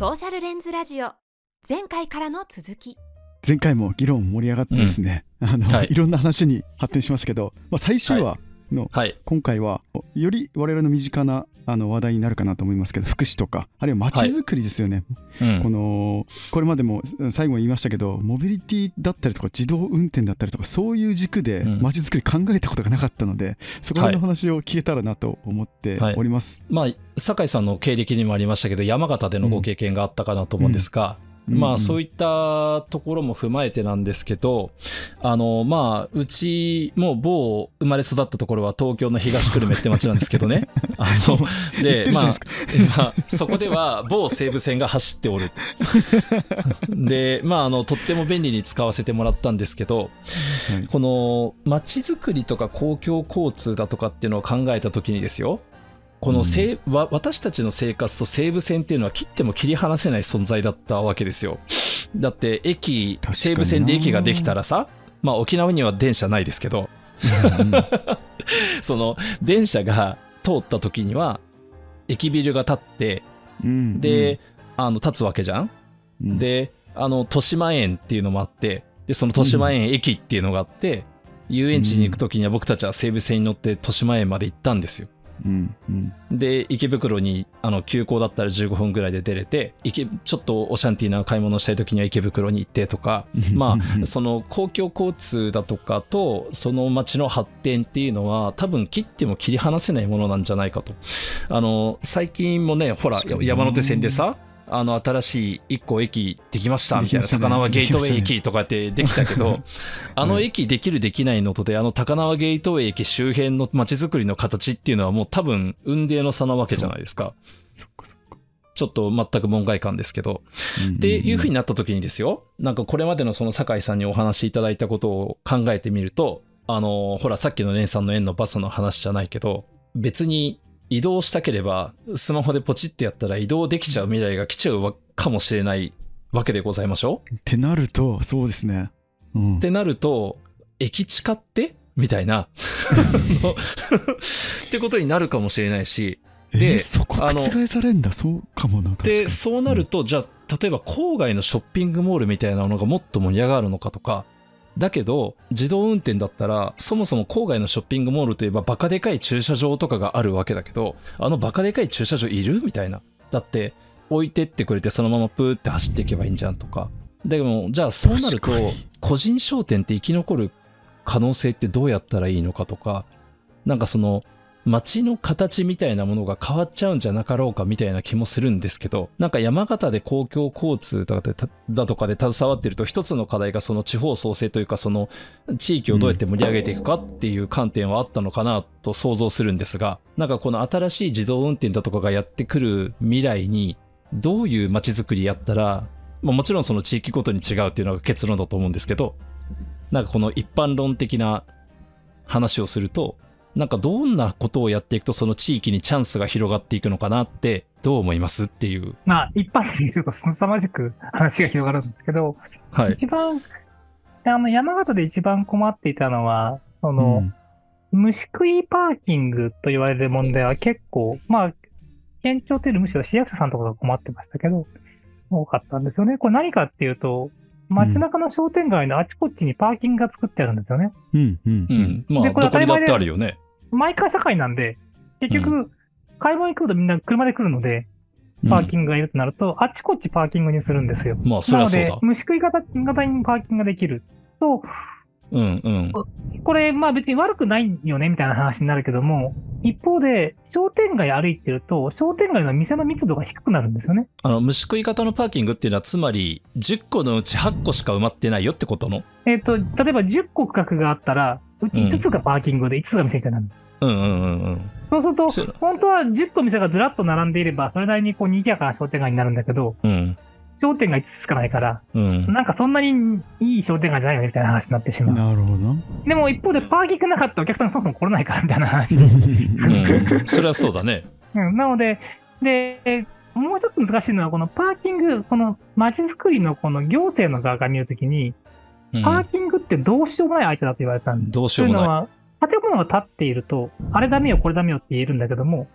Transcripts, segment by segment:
ソーシャルレンズラジオ。前回からの続き。前回も議論盛り上がってですね、あのはい。い、ろんな話に発展しましたけど、まあ、最終話のはい。今回はより我々の身近なあの話題になるかなと思いますけど福祉とかあるいは街づくりですよね、うん。このこれまでも最後に言いましたけどモビリティだったりとか自動運転だったりとかそういう軸でうん。街づくり考えたことがなかったので、そこら辺の話を聞けたらなと思っております。まあ、酒井さんの経歴にもありましたけど、山形でのご経験があったかなと思うんですが、まあ、そういいったところも踏まえてなんですけど、あの、まあ、うち、もう某生まれ育ったところは東京の東久留米って町なんですけどね。あの、で、まあ、まあ、そこでは某西武線が走っておる。で、まあ、あの、とっても便利に使わせてもらったんですけど、はいこの街づくりとか公共交通だとかっていうのを考えた時にですよこのせい、わ私たちの生活と西武線っていうのは切っても切り離せない存在だったわけですよ。だって駅西武線で駅ができたらさまあ沖縄には電車ないですけど。その電車が通った時には駅ビルが建ってうん。で、あの立つわけじゃん。うん。であの豊島園っていうのもあってでその豊島園駅っていうのがあって、遊園地に行く時には僕たちは西武線に乗って豊島園まで行ったんですようんうんで池袋にあの急行だったら15分ぐらいで出れて池ちょっとオシャンティーな買い物したい時には池袋に行ってとかまあその公共交通だとかとその街の発展っていうのは多分切っても切り離せないものなんじゃないかと。あの最近もねほら山手線でさあの新しい1個駅できましたみたいな高輪ゲートウェイ駅とかってできたけど あの駅できるできないのとであの高輪ゲートウェイ駅周辺の街づくりの形っていうのはもう多分雲泥の差なわけじゃないですか。そっかそっか。ちょっと全く門外観ですけど。っていうふうになった時にですよ、なんかこれまでのその酒井さんにお話しいただいたことを考えてみると、あの、ほらさっきの連さんの円のバスの話じゃないけど、別に移動したければ、スマホでポチってやったら移動できちゃう未来が来ちゃうわかもしれないわけでございましょう。ってなるとそうですね、うん。ってなると、駅地下って？みたいな。ってことになるかもしれないし、でえーそこ覆されんだ。そうかもなでに。そうなると、じゃあ例えば郊外のショッピングモールみたいなのがもっと盛り上がるのかとかだけど自動運転だったらそもそも郊外のショッピングモールといえばバカでかい駐車場とかがあるわけだけどあのバカでかい駐車場いるみたいな。だって置いてってくれてそのままプーって走っていけばいいんじゃんとか。でもじゃあそうなると個人商店って生き残る可能性ってどうやったらいいのかとかなんかその街の形みたいなものが変わっちゃうんじゃなかろうかみたいな気もするんですけどなんか山形で公共交通とかだとかで携わってると一つの課題がその地方創生というかその地域をどうやって盛り上げていくかっていう観点はあったのかなと想像するんですがなんかこの新しい自動運転だとかがやってくる未来にどういう街づくりやったら、まあ、もちろんその地域ごとに違うっていうのが結論だと思うんですけどなんかこの一般論的な話をするとなんかどんなことをやっていくとその地域にチャンスが広がっていくのかなってどう思いますっていう。まあ、一般にすると凄まじく話が広がるんですけど、はい。一番、あの、山形で一番困っていたのは、その、うん虫食いパーキングと言われる問題は結構、まあ、県庁というよりむしろ市役所さんとかが困ってましたけど、多かったんですよね。これ何かっていうと、街中の商店街のあちこちにパーキングが作ってあるんですよね。うんうんう。ん。まあ、でこれどこにだってあるよね。毎回社会なんで、結う局、買い物に来るとみんな車で来るので、パーキングがいるとなると、あちこちパーキングにするんですよ。まあ、そりゃそうだなので、。虫食い型型にパーキングができると、うんうん。これ、まあ別に悪くないよね、みたいな話になるけども、一方で、商店街歩いてると、商店街の店の密度が低くなるんですよね。あの、虫食い型のパーキングっていうのは、つまり、10個のうち8個しか埋まってないよってことの？えっ、と、例えば10個区画があったら、うち5つがパーキングで5つが店みたいになる。うんうんうんうん。そうすると本当は10個店がずらっと並んでいれば、それなりにこう賑やかな商店街になるんだけど、うん。商店街5つしかないから、うん。なんかそんなにいい商店街じゃないよねみたいな話になってしまう。なるほど。でも一方でパーキングなかったらお客さんがそもそも来れないからみたいな話。うん。それはそうだね。うん、なので、で、もう一つ難しいのは、このパーキング、この街づくりのこの行政の側から見るときに、うんパーキングってどうしようもない相手だと言われたんです。どうしようもなというのは、建物が建っていると、あれダメよ、これダメよって言えるんだけども、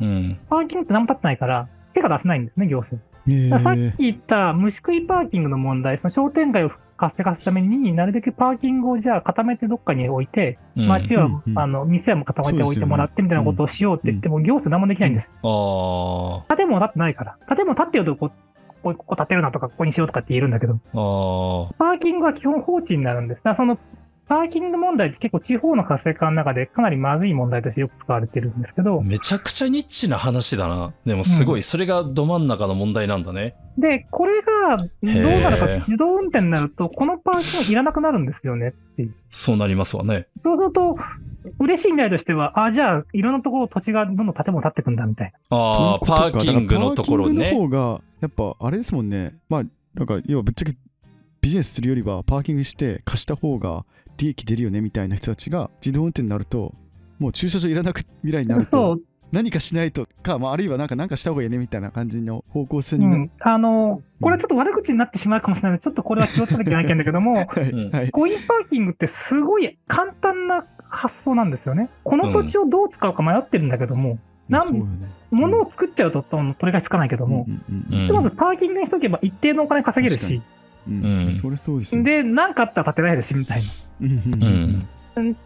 い。うん。パーキングって何も建ってないから、手が出せないんですね、行政。さっー。き言った虫食いパーキングの問題、その商店街を活性化するためになるべくパーキングをじゃあ固めてどっかに置いて、うん。街は、うんうん。あの、店はもう固めて置いてもらってみたいなことをしようって言っても、行政何もできないんです。あ建物建ってないから。建物建ってるとこ、ここここ建てるなとか、ここにしようとかって言えるんだけど、パーキングは基本放置になるんです。だその、パーキング問題って結構地方の活性化の中でかなりまずい問題としてよく使われてるんですけど、めちゃくちゃニッチな話だな。でもすごい、それがど真ん中の問題なんだね。で、これがどうなるか自動運転になると、このパーキングいらなくなるんですよねっていう。そうなりますわね。そうすると、嬉しい未来としては、あ、じゃあ、いろんなところ土地がどんどん建物建ってくんだみたいああ、ということかパーキングのところだからパーキンね。グの方が、やっぱあれですもんね。まあ、なんか、要はぶっちゃけビジネスするよりは、パーキングして貸した方が利益出るよねみたいな人たちが自動運転になると、もう駐車場いらなく未来になな。ると、そう、何かしないとか、まあ、あるいはなんか何かした方がいいねみたいな感じの方向性うになる。ん。あの、これちょっと悪口になってしまうかもしれないので、ちょっとこれは気をつけなきゃいけないんだけども、はい。コインパーキングってすごい簡単な発想なんですよね。この土地をどう使うか迷ってるんだけども、なんそうよね。物を作っちゃうと、取りがつかないけども、うんうんまずパーキングにしとけば一定のお金稼げるし、うんうんそれそうですよ。で、何かあったら建てられるし、みたいな。うん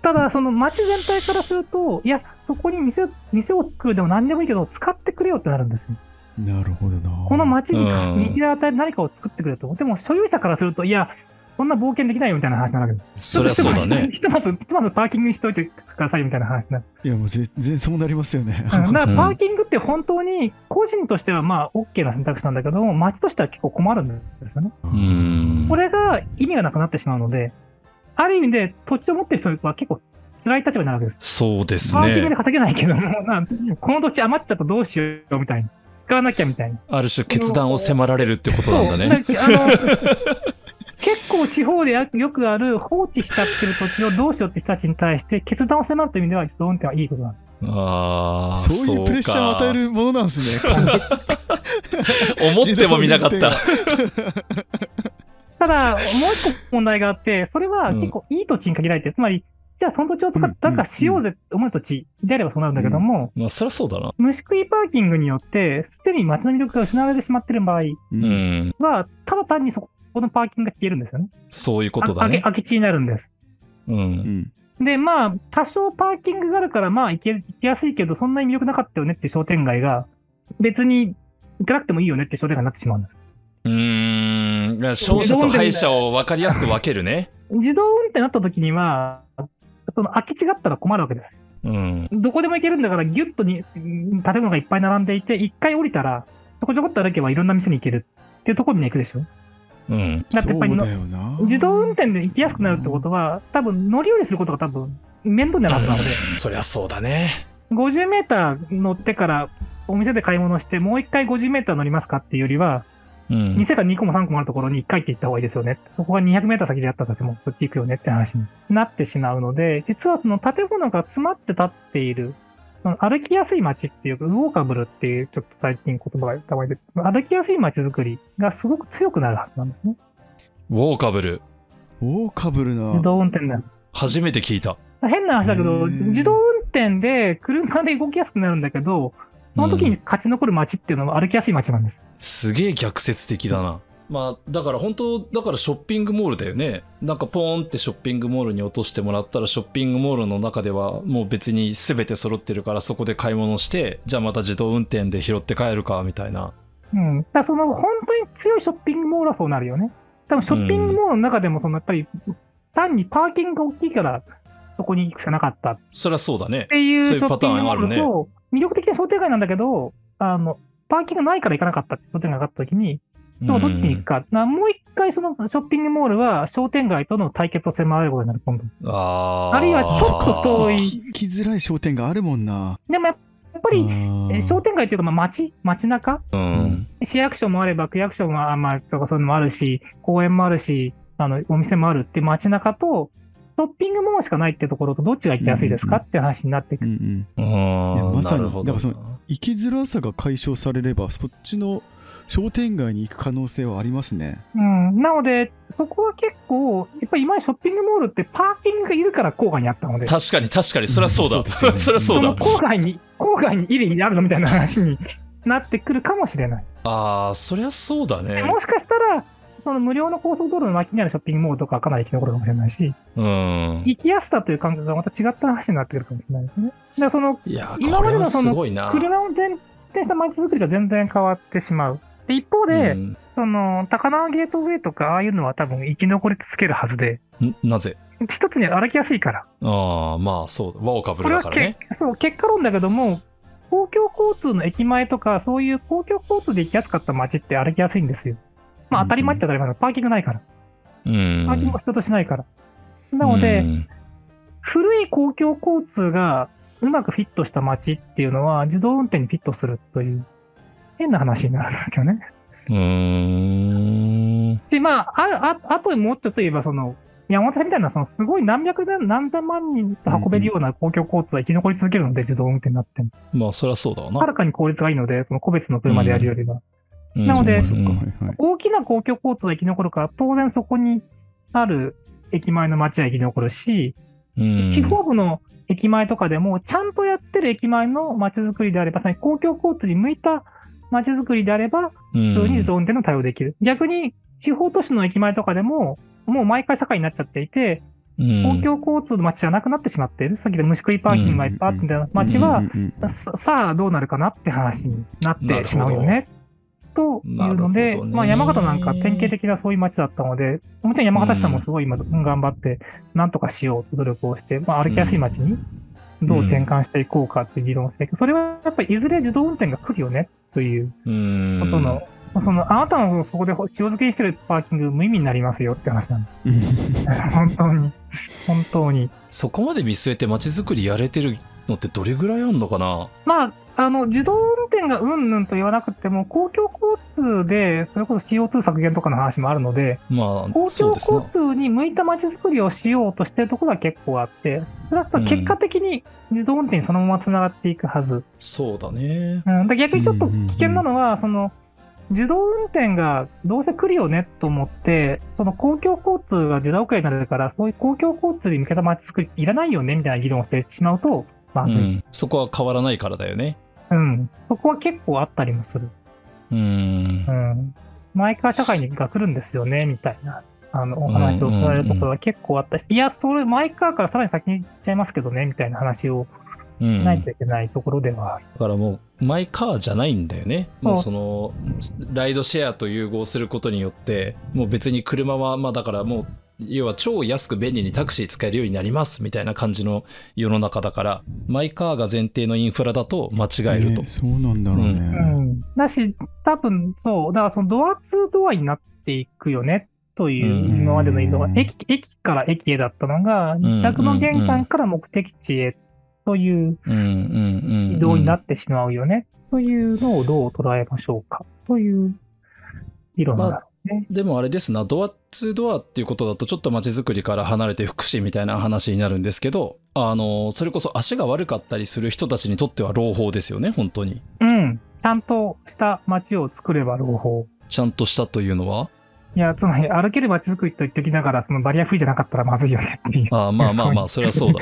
ただ、その街全体からすると、いや、そこに店店を作るでも何でもいいけど、使ってくれよってなるんですよ。なるほどな。この街にうんにぎら与える何かを作ってくれと。でも、所有者からすると、いや、そんな冒険できないよみたいな話になるわけです。そりゃそうだね。ひとまず、ひとまずパーキングにしといてくださいみたいな話になる。いや、もう全然そうなりますよね。うんだからうんパーキングって本当に個人としてはまあ OK な選択肢なんだけども、街としては結構困るんですよね。うん。これが意味がなくなってしまうので、ある意味で土地を持ってる人は結構辛い立場になるわけです。そうですパーキングでね。稼げないけども、この土地余っちゃったらどうしようみたいな。使わなきゃみたいな。ある種決断を迫られるってことなんだね。構地方でやよくある放置しちゃってる土地をどうしようって人たちに対して決断を迫るという意味では自動運転はいいことなんです。ああ、そういうプレッシャーを与える。るものなんですね。思ってもみなかった。ただ、もう一個問題があって、それは結構いい土地に限られてる、つまり、じゃあその土地を使ってなんかしようぜって思う土地であればそうなるんだけども、まあ、そりゃそうだな。虫食いパーキングによって、すでに街の魅力が失われてしまっている場合ううんん。は、ただ単にそこのパーキングが消えるんですよね。そういうことだね。あ空き地になるんです。う。うんんで、まあ、多少パーキングがあるから、まあ行け、行きやすいけど、そんなに魅力なかったよねって商店街が、別に行かなくてもいいよねって商店街になってしまうんです。うーん。勝者と敗者を分かりやすく分けるね。自動運転になった時には、その空き地があったら困るわけです。うん。どこでも行けるんだから、ギュッとにうん建物がいっぱい並んでいて、一回降りたら、ちょこちょこっと歩けばいろんな店に行けるっていうところに行くでしょ。うん。だってやっぱりのそうだよな。自動運転で行きやすくなるってことは、多分乗り降りすることが多分面倒になるはずなので、そりゃそうだね。50メーター乗ってからお店で買い物して、もう一回50メーター乗りますかっていうよりは、うん。店が2個も3個もあるところに1回って行った方がいいですよね。そこが200メーター先でやったとしても、そっち行くよねって話になってしまうので、実はその建物が詰まって立っている、歩きやすい街っていうか、ウォーカブルっていう、ちょっと最近言葉がたまに出て、歩きやすい街づくりがすごく強くなるはずなんですね。ウォーカブル。おーかぶるな。自動運転だ。初めて聞いた。変な話だけへど、ー自動運転で車で動きやすくなるんだけど、その時に勝ち残る街っていうのは歩きやすい街なんです。すげえ逆説的だな。まあ、だから本当、だからショッピングモールだよね。なんかポーンってショッピングモールに落としてもらったら、ショッピングモールの中ではもう別に全て揃ってるから、そこで買い物して、じゃあまた自動運転で拾って帰るか、みたいな。うん。だその本当に強いショッピングモールはそうなるよね。多分ショッピングモールの中でもそのやっぱり単にパーキングが大きいからそこに行くしかなかったっそりゃそうだね。ていうシそういうパターンあるね魅力的な商店街なんだけど、あの、パーキングないから行かなかったって商店街があった時に、でもどっちに行くか。なもう一回そのショッピングモールは商店街との対決を迫られることになる、今度。あー。あるいはちょっと遠い。ききづらい商店があるもんな。でもやっぱり、え商店店街っていうか、まあ街、街中？うん。市役所もあれば、区役所も、あまあ、とかそういうのもあるし、公園もあるし、あの、お店もあるって街中と、ショッピングモールしかないってところとどっちが行きやすいですか？うんっていう話になってくる。まさにだからそ生きづらさが解消されれば、そっちの商店街に行く可能性はありますね。うん。なので、そこは結構、やっぱり今ショッピングモールってパーキングがいるから郊外にあったので、確かに確かに、そりゃそうだ。そうですよね そりゃそうだその。郊外に、郊外にいる意味あるのみたいな話になってくるかもしれない。ああ、そりゃそうだね。もしかしたら、その無料の高速道路の脇にあるショッピングモールとかはかなり生き残るかもしれないし、うん。行きやすさという感覚がまた違った話になってくるかもしれないですね。だからそのいや、今これはまでのそのすごいな。車を前提した街づくりが全然変わってしまう。で、一方で、うんその、高輪ゲートウェイとか、ああいうのは多分生き残り続けるはずで、んなぜ？一つには歩きやすいから。ああ、まあそうだ。輪をかぶるだからね。けそう、結果論だけども、公共交通の駅前とか、そういう公共交通で行きやすかった街って歩きやすいんですよ。まあ当たり前っちゃ当たり前だ。パーキングないから。うん。パーキングも人としないから。なので、うん古い公共交通がうまくフィットした街っていうのは自動運転にフィットするという変な話になるんだけどね。うーん。で、まあ、あ、あ、あともうちょっと言えば、その、山手線みたいな、そのすごい何百年、何千万人と運べるような公共交通は生き残り続けるので、自動運転になっても。まあそりゃそうだわな。はるかに効率がいいので、その個別の車でやるよりは。うんなので。大きな公共交通は生き残るから、当然そこにある駅前の街は生き残るし、うん地方部の駅前とかでも、ちゃんとやってる駅前の街づくりであれば、さらに公共交通に向いた街づくりであれば、うん普通に自動運転の対応できる。逆に、地方都市の駅前とかでも、もう毎回境になっちゃっていて、うん公共交通の街じゃなくなってしまっている。さっきの虫食いパーキングがいっぱいあってみたいな街は、さあどうなるかなって話になってしまうよね。というので、まあ山形なんか典型的なそういう街だったので、もちろん山形市さんもすごい今頑張って、なんとかしようと努力をして、まあ歩きやすい街にどう転換していこうかっていう議論をして、それはやっぱりいずれ自動運転が来るよねといううんことの、そのあなたのそこで塩漬けにしてるパーキング無意味になりますよって話なんです。本当に。本当に。そこまで見据えて街づくりやれてるのってどれぐらいあんのかな？まあ、あの、自動運転がうんぬんと言わなくても、公共交通で、それこそ CO2 削減とかの話もあるので、まあ公共交通に向いた街づくりをしようとしてるところは結構あって、それは結果的に自動運転にそのまま繋がっていくはず。そうだね。うん、で逆にちょっと危険なのは、その、自動運転がどうせ来るよねと思って、その公共交通が時代遅れになるから、そういう公共交通に向けた街づくりいらないよねみたいな議論をしてしまうと、まずい。うん、そこは変わらないからだよねうん。そこは結構あったりもする。うんうん。マイカー社会が来るんですよね、みたいな、あの、お話を取られるところは結構あったし、いや、それ、マイカーからさらに先に行っちゃいますけどね、みたいな話をうんしないといけないところではある。だからもうマイカーじゃないんだよねもうそそのライドシェアと融合することによってもう別に車はまあだからもう要は超安く便利にタクシー使えるようになりますみたいな感じの世の中だからマイカーが前提のインフラだと間違えると。ね、そうなんだろうね。うん。だし、多分、そう、だからそのドアツードアになっていくよね、という今までの移動がう、ん。駅、駅から駅へだったのが、ん。自宅の玄関から目的地へといううん。うん。うん。うん。移動になってしまうよね、というのをどう捉えましょうか、という議論なんだろうね。でもあれですな、ドアツードアっていうことだと、ちょっと街づくりから離れて福祉みたいな話になるんですけど、あの、それこそ足が悪かったりする人たちにとっては朗報ですよね、本当に。うん。ちゃんとした街を作れば朗報。ちゃんとしたというのは？いや、つまり歩ける街づくりと言っておきながら、そのバリアフリーじゃなかったらまずいよねっていう。ああまあまあまあ、それはそうだ。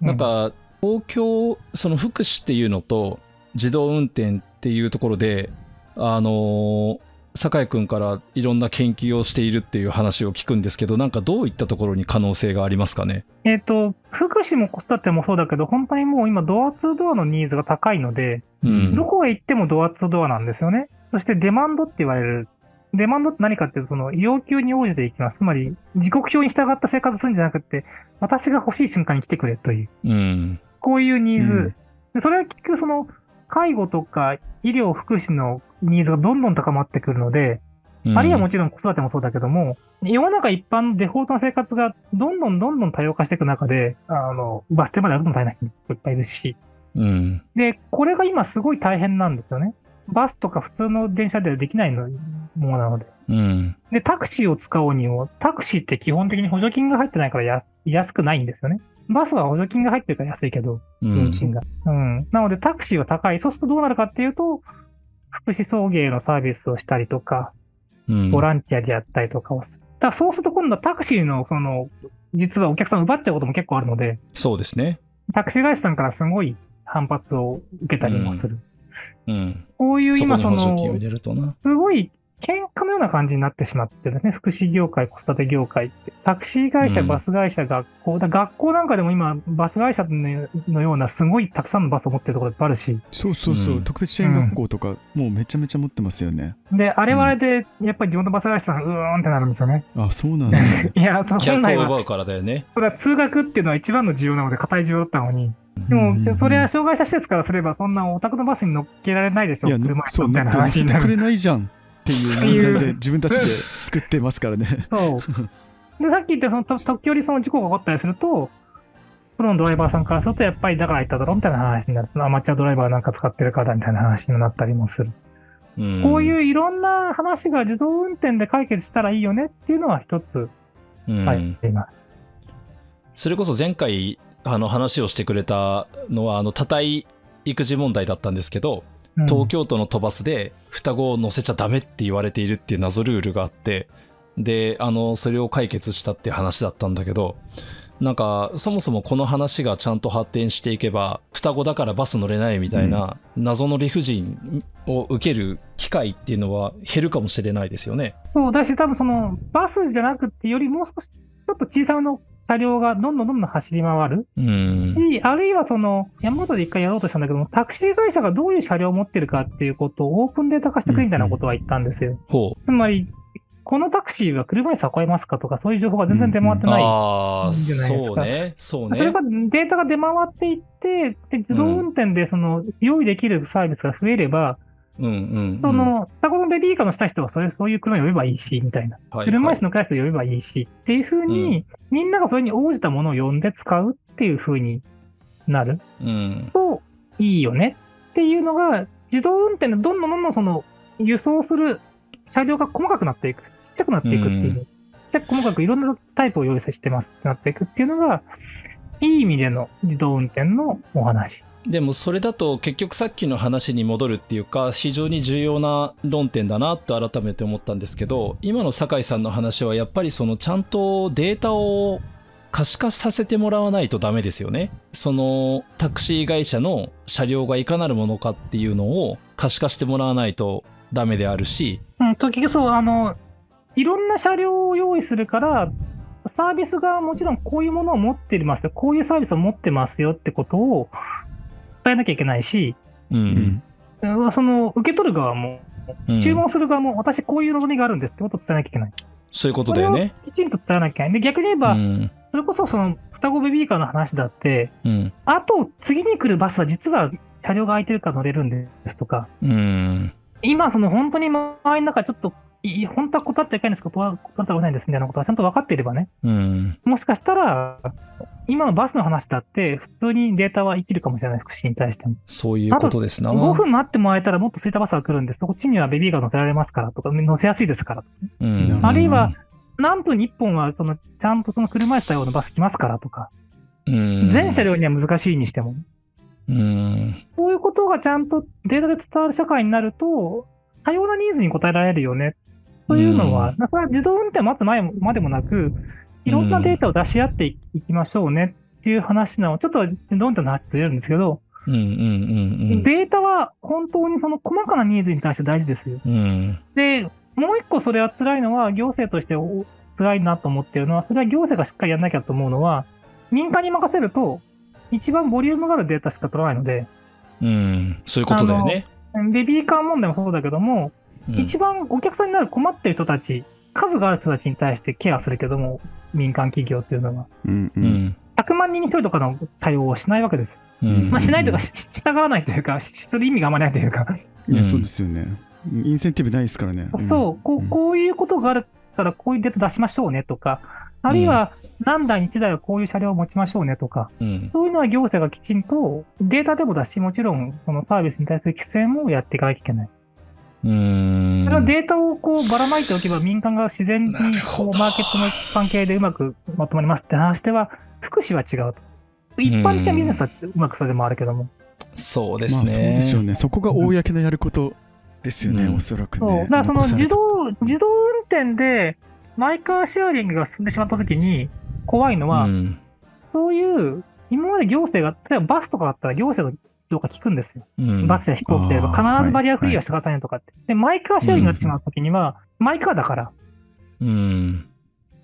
なんか、公共、その福祉っていうのと、自動運転っていうところで、あの、酒井君からいろんな研究をしているっていう話を聞くんですけど、なんかどういったところに可能性がありますかね？えっ、と、福祉も子育てもそうだけど、本当にもう今ドアツードアのニーズが高いので、うん。どこへ行ってもドアツードアなんですよね。そしてデマンドって言われる。デマンドって何かっていうと、その要求に応じていきます。つまり、時刻表に従った生活するんじゃなくて、私が欲しい瞬間に来てくれという、うん。こういうニーズ。うんでそれは結局その、介護とか医療福祉のニーズがどんどん高まってくるので、うんあるいはもちろん子育てもそうだけども、世の中一般のデフォルトの生活がどんどんどんどん多様化していく中で、あの、バス停まで歩くの大変な人もいっぱいいるし、うん。で、これが今すごい大変なんですよね。バスとか普通の電車ではできないのものなので。うん。で、タクシーを使おうにも、タクシーって基本的に補助金が入ってないから安安くないんですよね。バスは補助金が入ってるから安いけど、うん。運賃が。うん。なので、タクシーは高い。そうするとどうなるかっていうと、福祉送迎のサービスをしたりとか、うんボランティアでやったりとかを。だからそうすると今度はタクシーの、その、実はお客さんを奪っちゃうことも結構あるので、そうですね。タクシー会社さんからすごい反発を受けたりもする。うん。こういう今その。すごい喧嘩のような感じになってしまってるんですね。福祉業界、子育て業界って。タクシー会社、うんバス会社、学校。だ学校なんかでも今、バス会社のようなすごいたくさんのバスを持ってるところいっぱいあるし。そうそうそう、うん特別支援学校とか、もうめちゃめちゃ持ってますよね。で、あれはあれで、やっぱり地元バス会社さん、うーんってなるんですよね。あ、そうなんですね。いや、本客来は、を奪うからだよね。それは通学っていうのは一番の需要なので、硬い需要だったのに。でうんも、それは障害者施設からすれば、そんなお宅のバスに乗っけられないでしょ。いや、車椅子そう、みたいな乗って乗せてくれ。ないじゃんっていう問題で自分たちで作ってますからね。そう。で、さっき言ったそのと時折その事故が起こったりすると、プロのドライバーさんからすると、やっぱりだから言っただろみたいな話になる。アマチュアドライバーなんか使ってるからみたいな話になったりもする。うんこういういろんな話が自動運転で解決したらいいよねっていうのは一つうん入っています。それこそ前回あの話をしてくれたのはあの多体育児問題だったんですけど、うん東京都の都バスで双子を乗せちゃダメって言われているっていう謎ルールがあってであのそれを解決したっていう話だったんだけどなんかそもそもこの話がちゃんと発展していけば双子だからバス乗れないみたいな謎の理不尽を受ける機会っていうのは減るかもしれないですよね。そうだし、多分そのバスじゃなくてよりもう少しちょっと小さめの車両がどんどんどんどん走り回る。うんしあるいはその、山本で一回やろうとしたんだけども、タクシー会社がどういう車両を持ってるかっていうことをオープンデータ化してくれみたいなことは言ったんですよ。ほうつまり、このタクシーは車椅子運べますかとか、そういう情報が全然出回ってない。じゃないですかそうねそうねそれがデータが出回っていって、で自動運転でその用意できるサービスが増えれば、うんうんうんその、双子のベビーカーのした人はそれそういう車呼べばいいし、みたいな。はい車はい椅子のクラスで呼べばいいし、っていうふうに、みんながそれに応じたものを呼んで使うっていうふうになるうんといいよねっていうのが、自動運転でどんどんどんどんその輸送する車両が細かくなっていく。ちっちゃくなっていくっていう。うんちっちゃく細かくいろんなタイプを用意してますってなっていくっていうのが、いい意味での自動運転のお話。でもそれだと結局さっきの話に戻るっていうか非常に重要な論点だなと改めて思ったんですけど今の酒井さんの話はやっぱりそのちゃんとデータを可視化させてもらわないとダメですよね。そのタクシー会社の車両がいかなるものかっていうのを可視化してもらわないとダメであるし。うん、そう、あの、いろんな車両を用意するから、サービスがもちろんこういうものを持ってますよ、こういうサービスを持ってますよってことを伝えなきゃいけないし、ううん。その受け取る側も、うん。注文する側も、私こういう望みがあるんですってことを伝えなきゃいけない。そういうことだよね。きちんと伝えなきゃいけない。で、逆に言えうば、ん。それこそその双子ベビーカーの話だって、うん。あと次に来るバスは実は車両が空いてるから乗れるんですとか、うん。今、その本当に周りの中、ちょっと、いい本当は断っちゃいけないんですけど、断ったら危ないんですみたいなことがちゃんと分かっていればね、うんもしかしたら、今のバスの話だって、普通にデータは生きるかもしれない、福祉に対しても。そういうことですな5分待ってもらえたらもっと空いたバスが来るんで、そっちにはベビーが乗せられますからとか、乗せやすいですから。うんあるいは、何分に1本は、その、ちゃんとその車椅子対応のバス来ますからとか、うん全車両には難しいにしても。うんこういうことがちゃんとデータで伝わる社会になると、多様なニーズに応えられるよね。というのは、それは自動運転を待つ前までもなく、いろんなデータを出し合っていきましょうねっていう話なの。ちょっと自動運転の話とるんですけど、うんうんうんデータは本当にその細かなニーズに対して大事ですよ。うんうんで、もう一個それは辛いのは、行政としてお辛いなと思ってるのは、それは行政がしっかりやんなきゃと思うのは、民間に任せると、一番ボリュームがあるデータしか取らないので、うんそういうことだよね。ベビーカー問題もそうだけども、うん一番お客さんになる困ってる人たち、数がある人たちに対してケアするけども、民間企業っていうのは、うんう。うんん100万人に1人とかの対応をしないわけです。うんまあ、しないというか、し従わないというか、しする意味があんまりないというか、いや、うんそうですよね。インセンティブないですからね。そうこう、こういうことがあるから、こういうデータ出しましょうねとか、あるいは何台に1台はこういう車両を持ちましょうねとか、うんそういうのは行政がきちんとデータでもだし、もちろんそのサービスに対する規制もやっていかなきゃいけない。うんそデータをこうばらまいておけば民間が自然にこうマーケットの関係でうまくまとまりますって話では、福祉は違うと。一般的なビジネスはうまくそれでもあるけども。そうでますあね。そうでしょうね。そこが公のやることですよね、うんおそらくそう。ね。だからその自動、自動運転でマイカーシェアリングが進んでしまったときに怖いのは、うんそういう、今まで行政が、例えばバスとかだったら行政のどうか聞くんですよ。うんバスや飛行機であれば必ずバリアフリーはしてくださいねとかって。で、マイカーシェアリングが違うときには、マイカーだから、うん。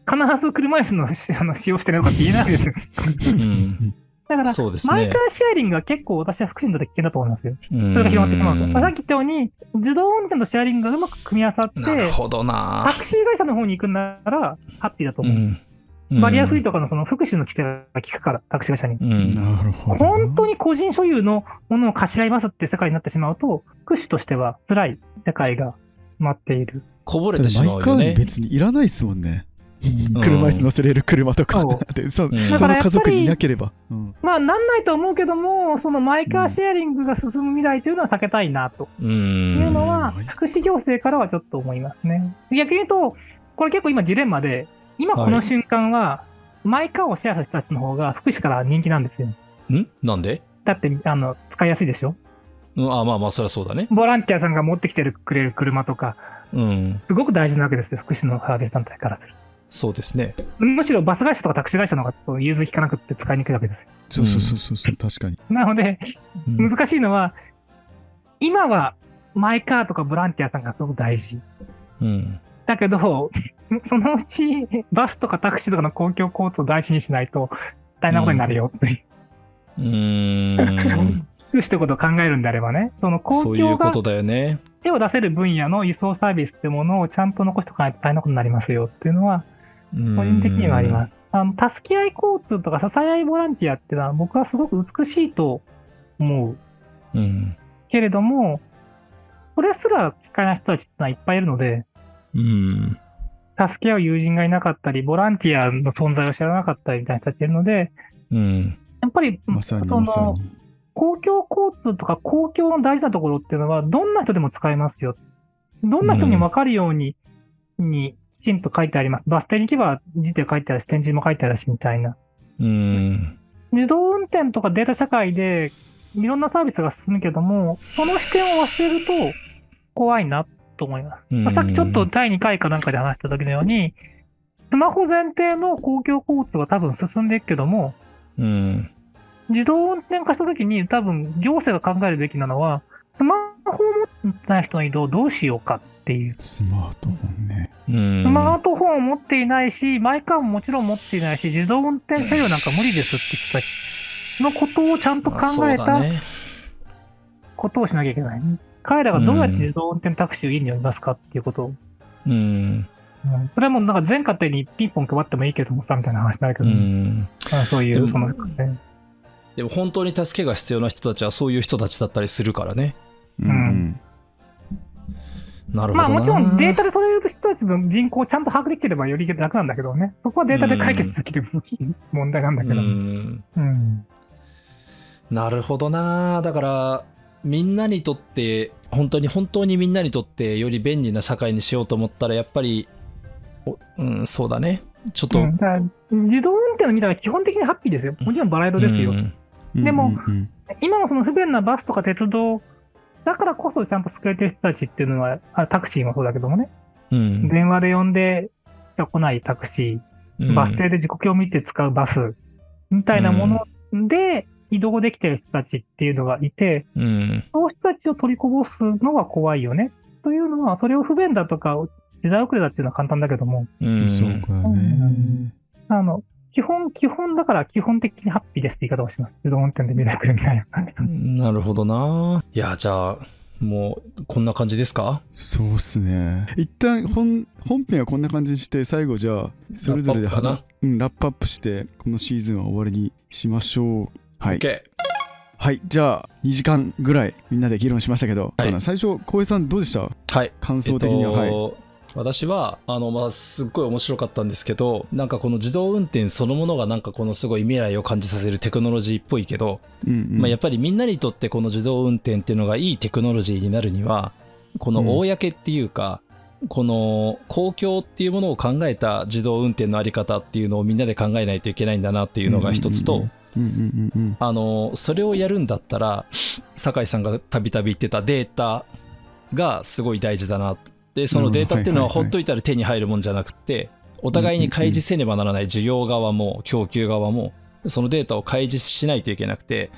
必ず車椅子の あの使用してるのかって言えないですよ。うん。だから、ねマイカー。シェアリングは結構私は福祉にとって危険だと思いますよ。そそれが広まってしまうと。まあさっき言ったように、自動運転とシェアリングがうまく組み合わさって、なるほどなタクシー会社の方に行くんなら、ハッピーだと思う。うんバリアフリーとかのその福祉の規定が効くから、タクシー会社に。うん。なるほど。本当に個人所有のものを貸し合いますって世界になってしまうと、福祉としては辛い世界が待っている。こぼれててしまうよねマイカーに。別にいらないですもんね。うん車椅子乗せれる車とかそう。でそんその家族にいなければ。うんまあ、なんないと思うけども、そのマイカーシェアリングが進む未来というのは避けたいなとう。いうんのはうん、福祉行政からはちょっと思いますね。逆に言うと、これ結構今ジレンマで、今この瞬間は、マイカーをシェアする人たちの方が福祉から人気なんですよ。ん？なんで？だって、あの、使いやすいでしょ？うんあまあまあ、そりゃそうだね。ボランティアさんが持ってきてくれる車とか、うん。すごく大事なわけですよ、福祉のサービス団体からするそうですね。と。むしろバス会社とかタクシー会社の方が融通きかなくって使いにくいわけですよ。そうそうそうそうそう、確かに。なので、うん難しいのは、今はマイカーとかボランティアさんがすごく大事。うん。だけど、そのうちバスとかタクシーとかの公共交通を大事にしないと大変なことになるよっていう。うーん。福祉ということを考えるんであればね、その公そういう共がことだよね。手を出せる分野の輸送サービスってものをちゃんと残しておかないと大変なことになりますよっていうのは、個個人的にはあります。あの、助け合い交通とか支え合いボランティアっていうのは僕はすごく美しいと思う。うん。けれども、それすら使えない人たちってのはいっぱいいるので、うん。助け合う友人がいなかったり、ボランティアの存在を知らなかったりみたいな人たちいるので、うん。やっぱり、まその、に。公共交通とか公共の大事なところっていうのは、どんな人でも使えますよ。どんな人にも分かるように、にきちんと書いてあります。バス停に行けば字で書いてあるし、展示も書いてあるし、みたいな。うん。自動運転とかデータ社会で、いろんなサービスが進むけども、その視点を忘れると怖いなと思います。まあさっきちょっと第2回かなんかで話した時のように、スマホ前提の公共交通は多分進んでいくけども、うん。自動運転化した時に多分行政が考えるべきなのは、スマホを持ってない人の移動をどうしようかっていう。スマートフォンね。うん。スマートフォンを持っていないし、マイカーももちろん持っていないし、自動運転車両なんか無理ですって人たちのことをちゃんと考えた。ことをしなきゃいけない。彼らがどうやって自動運転タクシーを家に呼びますかっていうことを。うん。うんそれはもうなんか全家庭にピンポン配ってもいいけどもさ、みたいな話になるけうど、ん。まあそういう、でもその、ね、でも本当に助けが必要な人たちはそういう人たちだったりするからね。うんうん。なるほどな。まあもちろんデータでそういう人たちの人口をちゃんと把握できてればより楽なんだけどね。そこはデータで解決できる問題なんだけうど。ん。うん。なるほどな。だから、みんなにとって、本当に本当にみんなにとってより便利な社会にしようと思ったら、やっぱり、おうん、そうだね。ちょっと、うん自動運転の未来は基本的にハッピーですよ。もちろんバラ色ですよ。うんでもうんうん今のその不便なバスとか鉄道、だからこそちゃんと救えてる人たちっていうのは、あタクシーもそうだけどもね。うん電話で呼んで来ないタクシー、バス停で時刻を見て使うバス、みたいなもので移動できてる人たちっていうのがいて、うん。そういう人たちを取りこぼすのは怖いよね。というのは、それを不便だとか、時代遅れだっていうのは簡単だけども、うん。そうかね。あの、基本、基本だから基本的にハッピーですって言い方をします。自動運転で未来来るみたいな。なるほどな。いや、じゃあ、もう、こんな感じですか？そうっすね。一旦本本編はこんな感じにして、最後じゃあ、それぞれでラップアップかうん、ラップアップして、このシーズンは終わりにしましょう。はい。?OK。はい。じゃあ、2時間ぐらいみんなで議論しましたけど、はい最初、浩平さんどうでした？はい。感想的には。はい。えっと私はあの、まあ、すっごい面白かったんですけどなんかこの自動運転そのものがなんかこのすごい未来を感じさせるテクノロジーっぽいけど、うんうんまあ、やっぱりみんなにとってこの自動運転っていうのがいいテクノロジーになるにはこの公っていうか、この公共っていうものを考えた自動運転のあり方っていうのをみんなで考えないといけないんだなっていうのが一つと、うんうんうんうんあのそれをやるんだったら酒井さんがたびたび言ってたデータがすごい大事だなでそのデータっていうのはほっといたら手に入るもんじゃなくてお互いに開示せねばならない需要側も供給側もそのデータを開示しないといけなくて、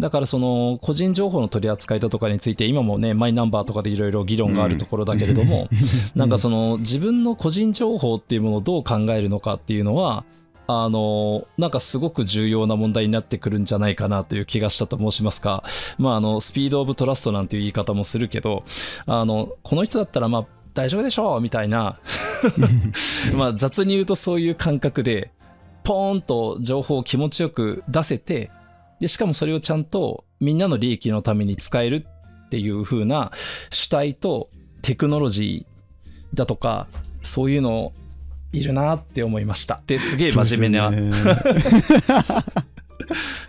だからその個人情報の取り扱いだとかについて、今もね、マイナンバーとかでいろいろ議論があるところだけれども、なんかその自分の個人情報っていうものをどう考えるのかっていうのは、あの、なんかすごく重要な問題になってくるんじゃないかなという気がしたと申しますか、まあ、あの、スピードオブトラストなんていう言い方もするけど、あの、この人だったら、まあ、大丈夫でしょうみたいな。まあ雑に言うとそういう感覚でポーンと情報を気持ちよく出せてでしかもそれをちゃんとみんなの利益のために使えるっていう風な主体とテクノロジーだとかそういうのいるなって思いました。ですげえ真面目な、ね、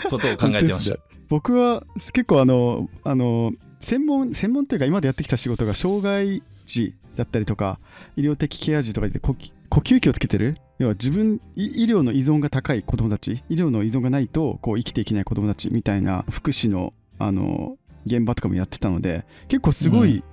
ことを考えてました。僕は結構あのあの専門専門というか今までやってきた仕事が障害児だったりとか医療的ケア児とかで呼吸器をつけてる。要は自分医療の依存が高い子どもたち医療の依存がないとこう生きていけない子どもたちみたいな福祉のあの現場とかもやってたので結構すごい、うん、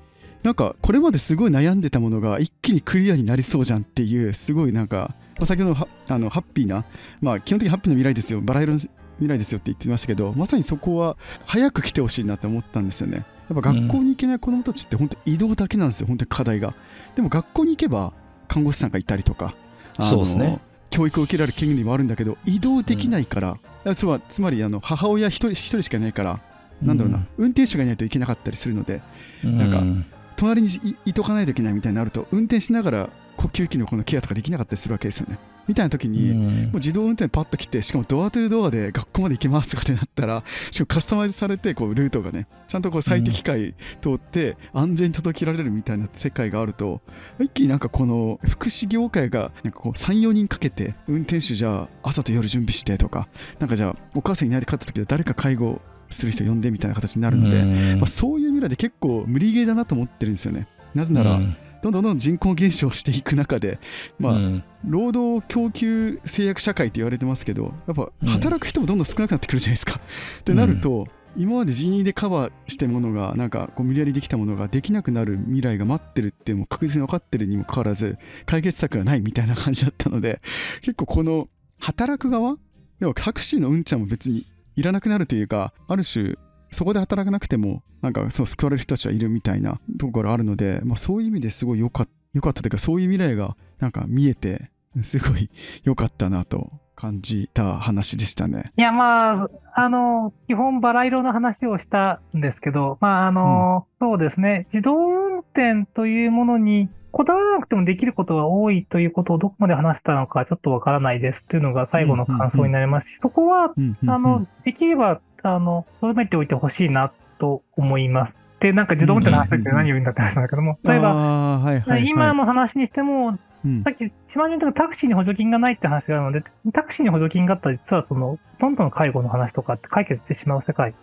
なんかこれまですごい悩んでたものが一気にクリアになりそうじゃんっていうすごいなんか、まあ、先ほどあのハッピーなまあ基本的にハッピーな未来ですよバラ色の未来ですよって言ってましたけどまさにそこは早く来てほしいなって思ったんですよね。やっぱ学校に行けない子どもたちって本当移動だけなんですよ、本当に課題が。でも学校に行けば看護師さんがいたりとか、そうですね、教育を受けられる権利もあるんだけど、移動できないから、うん、つまつまりあの母親一人一人しかいないから、なんだろうな、うん、運転手がいないといけなかったりするので、うん、なんか、隣にいとかないといけないみたいになると、運転しながら呼吸器のこのケアとかできなかったりするわけですよね。みたいな時に、もう自動運転パッと来て、しかもドアトゥドアで学校まで行けますとかってなったら、しかもカスタマイズされて、こうルートがね、ちゃんとこう最適解通って安全に届けられるみたいな世界があると、一気になんかこの福祉業界がなんかこう3、4人かけて、運転手じゃあ朝と夜準備してとか、なんかじゃあお母さんいないで帰った時は誰か介護する人呼んでみたいな形になるので、まあ、そういう未来で結構無理ゲーだなと思ってるんですよね。なぜなら、どんどんどん人口減少していく中で、まあ、うん、労働供給制約社会って言われてますけど、やっぱ働く人もどんどん少なくなってくるじゃないですか。ってなると、今まで人員でカバーしてものが、なんかこう無理やりできたものができなくなる未来が待ってるっても確実に分かってるにもかかわらず、解決策がないみたいな感じだったので、結構この働く側、要はタクシーのうんちゃんも別にいらなくなるというか、ある種、そこで働かなくても、なんかそう救われる人たちはいるみたいなところあるので、まあ、そういう意味ですごい良かったかったというか、そういう未来がなんか見えて、すごい良かったなと感じた話でしたね。いや、まあ、あの、基本バラ色の話をしたんですけど、まあ、あの、うん、そうですね、自動運転というものにこだわらなくてもできることが多いということをどこまで話したのかちょっとわからないですっていうのが最後の感想になりますし、そこは、あの、できればあの、留めておいてほしいなと思います。で、なんか自動運転の話って何を言うんだって話なんだけども、例えば、はいはい、今の話にしても、うん、さっき、島根とかタクシーに補助金がないって話があるので、タクシーに補助金があったら実はその、ほとんどの介護の話とかって解決してしまう世界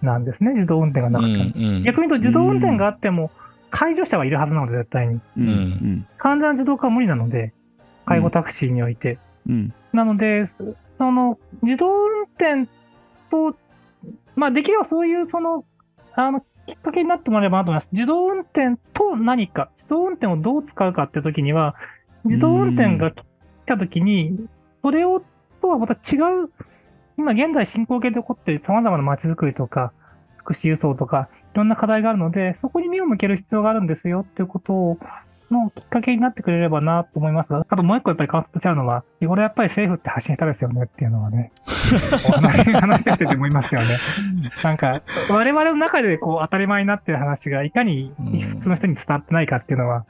なんですね、自動運転がなくても。うんうん、逆に言うと自動運転があっても、介助者はいるはずなので、絶対に。うん、完全な自動化は無理なので、介護タクシーにおいて。うん、なので、その、自動運転とまあ、できればそういう、その、あの、きっかけになってもらえばなと思います。自動運転と何か、自動運転をどう使うかっていうときには、自動運転が来たときに、それを、とはまた違う、今現在進行形で起こっている様々な街づくりとか、福祉輸送とか、いろんな課題があるので、そこに目を向ける必要があるんですよっていうことを、のきっかけになってくれればなと思います。が、あともう一個やっぱり感想としちゃうのは、日頃やっぱり政府って発信したですよねっていうのはね、話してて思いますよね。なんか、我々の中でこう当たり前になってる話がいかに普通の人に伝わってないかっていうのは、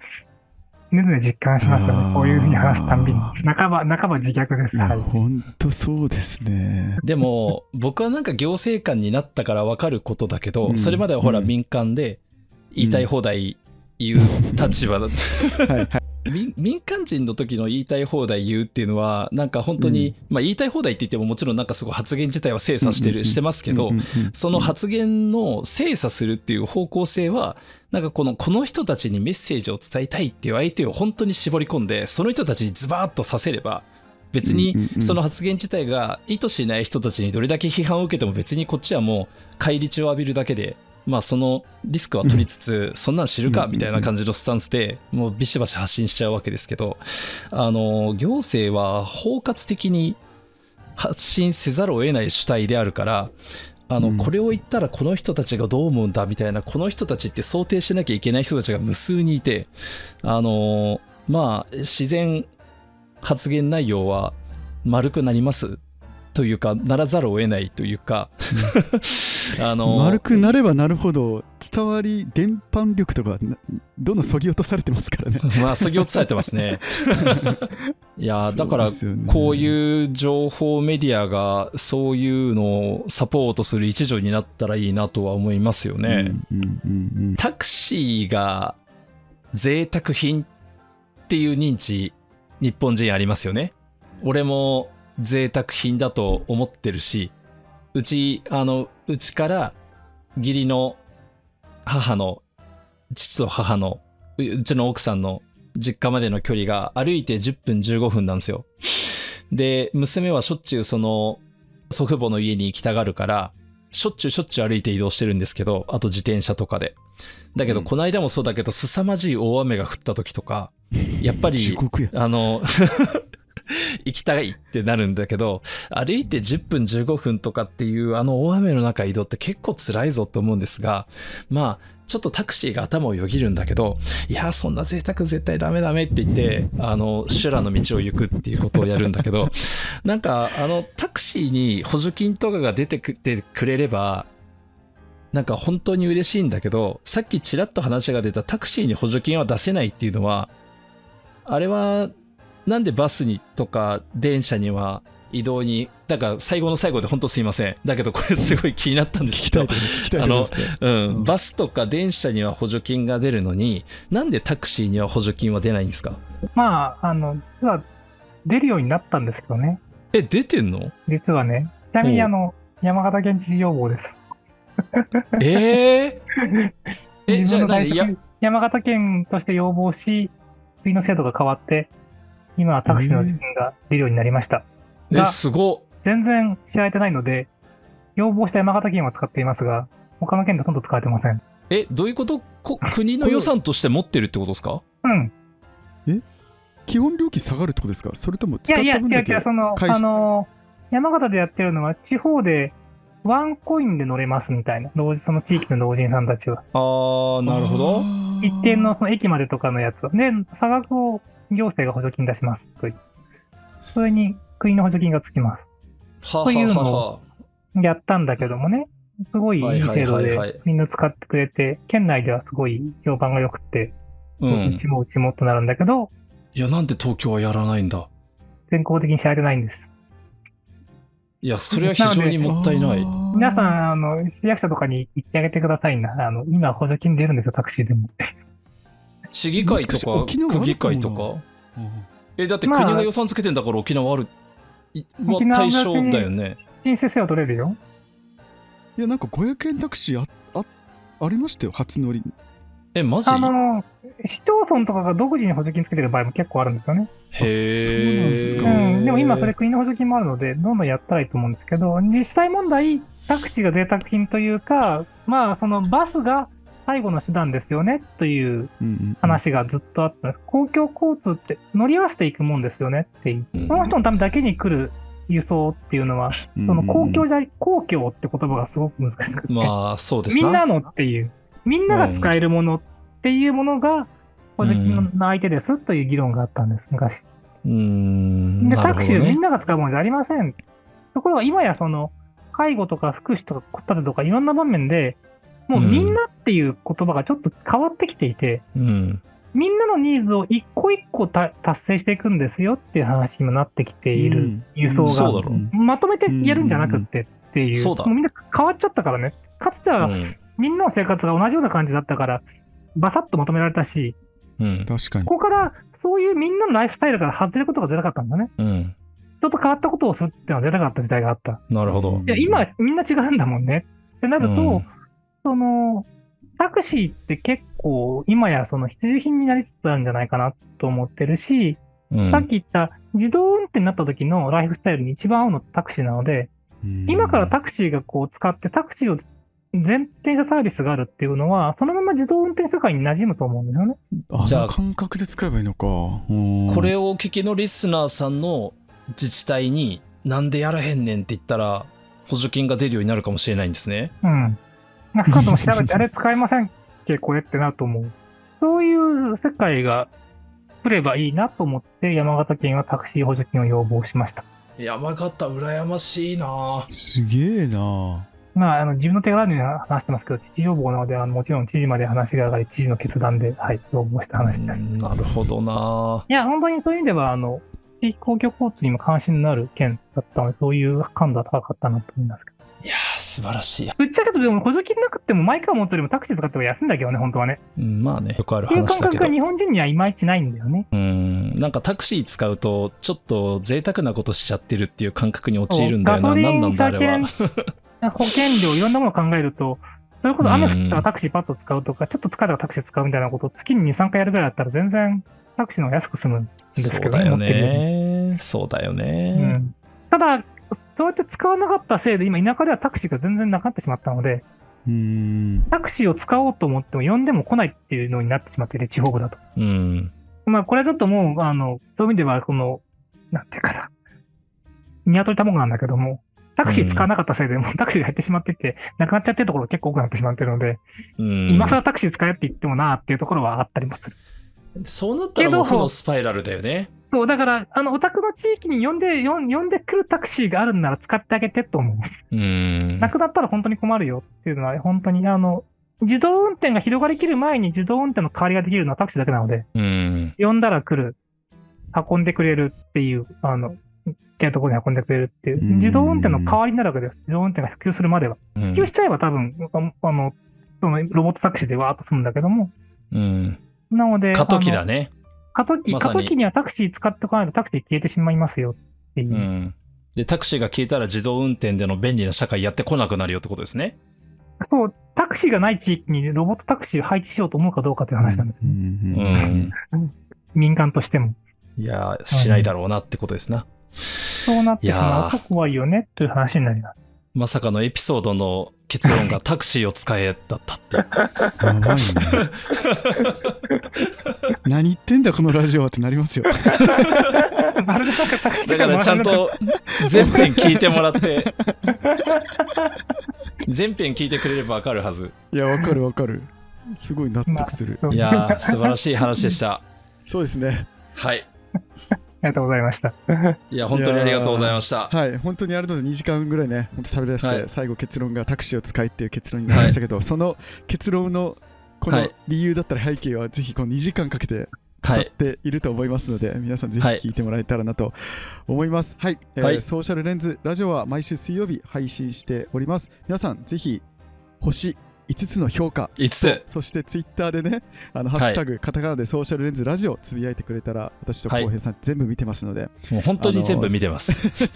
ねずね実感しますよね。こういうふうに話すたんびに。半ば、半ば自虐です。はい。本当そうですね。でも、僕はなんか行政官になったから分かることだけど、うん、それまではほら民間で言いたい放題言う立場だったはい、はい民間人の時の言いたい放題言うっていうのはなんか本当に、うん、まあ言いたい放題って言ってももちろんなんかすごい発言自体は精査してる、してますけど、その発言の精査するっていう方向性はなんかこのこの人たちにメッセージを伝えたいっていう相手を本当に絞り込んでその人たちにズバーッとさせれば別にその発言自体が意図しない人たちにどれだけ批判を受けても別にこっちはもう返り血を浴びるだけでまあそのリスクは取りつつ、そんなん知るかみたいな感じのスタンスでもうビシバシ発信しちゃうわけですけどあの行政は包括的に発信せざるを得ない主体であるからあの、うん。これを言ったらこの人たちがどう思うんだみたいなこの人たちって想定しなきゃいけない人たちが無数にいてあのまあ自然発言内容は丸くなりますというかならざるを得ないというか あの丸くなればなるほど伝わり伝播力とかなどんどんそぎ落とされてますからね まあ、そぎ落とされてますね。いや、だから、こうういう情報メディアが、そういうのをサポートする一助になったらいいなとは思いますよですね。うんうんうんタクシーが贅沢品っていう認知、日本人ありますよね。俺も贅沢品だと思ってるし、うち、あの、うちから義理の母の、父と母の、ううちの奥さんの実家までの距離が歩いて10分15分なんですよ。で、娘はしょっちゅうその祖父母の家に行きたがるから、しょっちゅうしょっちゅう歩いて移動してるんですけど、あと自転車とかで。だけど、うんこの間もそうだけど、凄まじい大雨が降った時とか、やっぱ 地り、あの、行きたいってなるんだけど、歩いて10分15分とかっていうあの大雨の中移動って結構辛いぞと思うんですが、まあ、ちょっとタクシーが頭をよぎるんだけど、いや、そんな贅沢絶対ダメダメって言って、あの、修羅の道を行くっていうことをやるんだけど、なんか、あの、タクシーに補助金とかが出てくてくれれば、なんか本当に嬉しいんだけど、さっきちらっと話が出たタクシーに補助金は出せないっていうのは、あれは、なんでバスにとか電車には移動に、なんか最後の最後で本当すいません。だけどこれすごい気になったんですけど 聞きたいと、聞きたいと思いますねうん、バスとか電車には補助金が出るのに、なんでタクシーには補助金は出ないんですか？まあ、あの、実は出るようになったんですけどね。え、出てんの？実はね。ちなみにあの、山形県知事要望です。えー、え、じゃあ自分の何山形県として要望し、次の制度が変わって、今はタクシーの時金が出るようになりました。え、がすごっ。全然知られてないので、要望した山形県は使っていますが、他の県でほとんど使われてません。え、どういうこと？こ国の予算として持ってるってことですか？うん。基本料金下がるってことですか？それともい使っやいや、違うた分だけ違う、その、返し？あの、山形でやってるのは、地方でワンコインで乗れますみたいな、同時その地域の老人さんたちは。あー、なるほど。一定のその駅までとかのやつを。で、差額を行政が補助金出しますという。それに国の補助金がつきます。はというはのはは。やったんだけどもね、すごいいい制度でみんな使ってくれて、県内ではすごい評判が良くて、う。うんちもうちもとなるんだけど、いや、なんで東京はやらないんだ？全国的に知られてないんです。いや、それは非常にもったいない。皆さん、あの、市役所とかに行ってあげてくださいな。あの、今補助金出るんですよ、タクシーでも。市議会とか区議会とか？え、だってまあ国が予算つけてんだから沖縄ある。いは沖縄対象だよね。申請せよ取れるよ。いやなんか500円タクシーああありましたよ初乗りえ、マジ？あの、市町村とかが独自に補助金つけてる場合も結構あるんですよね。へえ。そうなんですかうん。でも今それ国の補助金もあるので、どんどんやったらいいと思うんですけど、実際問題、タクシーが贅沢品というか、まあ、そのバスが最後の手段ですよね、という話がずっとあったんです。公共交通って乗り合わせていくもんですよねっていう。うんその人のためだけに来る輸送っていうのは、うんその公共じゃ、公共って言葉がすごく難しくて、まあ、そうですみんなのっていう、みんなが使えるものっていうものが、補助金の相手ですという議論があったんです、昔。うーん。で、タクシーはみねんなが使うものじゃありません。ところが今やその、介護とか福祉とか子育てとかいろんな場面で、もうみんなっていう言葉がちょっと変わってきていて、うん。みんなのニーズを一個一個た達成していくんですよっていう話にもなってきている輸送が、そうだろう。まとめてやるんじゃなくってっていう、もうみんな変わっちゃったからね。かつてはうん。みんなの生活が同じような感じだったから、バサッとまとめられたし、うん。確かにここからそういうみんなのライフスタイルから外れることが出なかったんだね。うん。人と変わったことをするっていうのは出なかった時代があった。なるほど。いや、今みんな違うんだもんね。ってなると、うんその、タクシーって結構今やその必需品になりつつあるんじゃないかなと思ってるし、うんさっき言った自動運転になった時のライフスタイルに一番合うのってタクシーなので、今からタクシーがこう使ってタクシーを前提したサービスがあるっていうのは、そのまま自動運転社会に馴染むと思うんですよね。じゃあじゃあ感覚で使えばいいのかこれをお聞きのリスナーさんの自治体になんでやらへんねんって言ったら補助金が出るようになるかもしれないんですね。うん。まあ、少なくとも調べて、あれ使えませんっけ、これってなると思う。そういう世界が来ればいいなと思って、山形県はタクシー補助金を要望しました。山形羨ましいなすげえなまあ、あの、自分の手柄に話してますけど、知事要望なので、あのもちろん知事まで話が上がり、知事の決断で、はい、要望した話になります。なるほどないや、本当にそういう意味では、あの、地域公共交通にも関心のある県だったので、そういう感度は高かったなと思いますけど。素晴らしい。ぶっちゃけとでも補助金なくてもマイカー持ってよりもタクシー使っても安いんだけどね、本当はね。うんまあねよくあるっていう感話だけど覚が。日本人にはいまいちないんだよね。うんなんかタクシー使うとちょっと贅沢なことしちゃってるっていう感覚に陥るんだよな。ガソリン何なんだあれは。保険料、いろんなものを考えると、それこそ雨降ったらタクシーパッと使うとか、ちょっと疲れたらタクシー使うみたいなことを月に2、3回やるぐらいだったら全然タクシーの方が安く済むんですけどそうだよね。そうだようね。んただ、そうやって使わなかったせいで、今田舎ではタクシーが全然なくなってしまったので、うーんタクシーを使おうと思っても呼んでも来ないっていうのになってしまっていて、地方部だと。うん。まあ、これはちょっともう、あの、そういう意味では、この、なんていうかな、鶏卵なんだけども、タクシー使わなかったせいで、もうタクシーが減ってしまってて、なくなっちゃってるところが結構多くなってしまってるので、うん、今更タクシー使えって言ってもなーっていうところはあったりもする。そうなったらもう負のスパイラルだよね。そう、だから、あの、お宅の地域に呼んで、呼ん呼んでくるタクシーがあるんなら使ってあげてと思う。うん。なくなったら本当に困るよっていうのは、本当に、あの、自動運転が広がりきる前に自動運転の代わりができるのはタクシーだけなので、うん。呼んだら来る、運んでくれるっていう、あの、っていうところに運んでくれるっていうう、ん自動運転の代わりになるわけです。自動運転が普及するまでは。うん普及しちゃえば多分、ああの、そのロボットタクシーでわーっと済むんだけども、うん。なので、過渡期だね。過渡期、まさに過渡期にはタクシー使っておかないとタクシー消えてしまいますよっていうう。ん。で、タクシーが消えたら自動運転での便利な社会やってこなくなるよってことですね。そう、タクシーがない地域にロボットタクシーを配置しようと思うかどうかという話なんですよ、うねんうん。民間としても。いやー、しないだろうなってことですな。そうなってしまうと怖いよねという話になります。まさかのエピソードの結論がタクシーを使えだったって。やばいね何言ってんだこのラジオはってなりますよだからちゃんと全編聞いてもらって、全編聞いてくれればわかるはず。いやわかるわかるすごい納得する、そういやー、素晴らしい話でした。そうですねはい。ありがとうございました。いや、本当にありがとうございました。はい本当にあれだと2時間ぐらいね本当喋り出して、はい最後結論がタクシーを使いっていう結論になりましたけど、その結論のこのはい理由だったり背景はぜひこの2時間かけて語はい。っていると思いますので、皆さんぜひはい聞いてもらえたらなと思います。はい、えーはいソーシャルレンズラジオは毎週水曜日配信しております。皆さんぜひ星5つの評価5つ。そしてツイッターでね、あのはいハッシュタグ、カタカナでソーシャルレンズラジオつぶやいてくれたら、私と浩平さん全部見てますので、もう本当に全部見てます。ぜ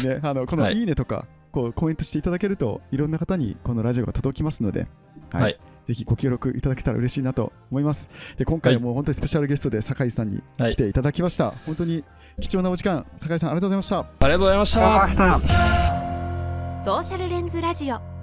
ひね、あのこのはいいいねとか、こうコメントしていただけると、いろんな方にこのラジオが届きますので、はいはいぜひご協力いただけたら嬉しいなと思います。で今回はもう本当にスペシャルゲストで酒井さんにはい来ていただきました。本当に貴重なお時間、酒井さんありがとうございました。ありがとうございました。ソーシャルレンズラジオ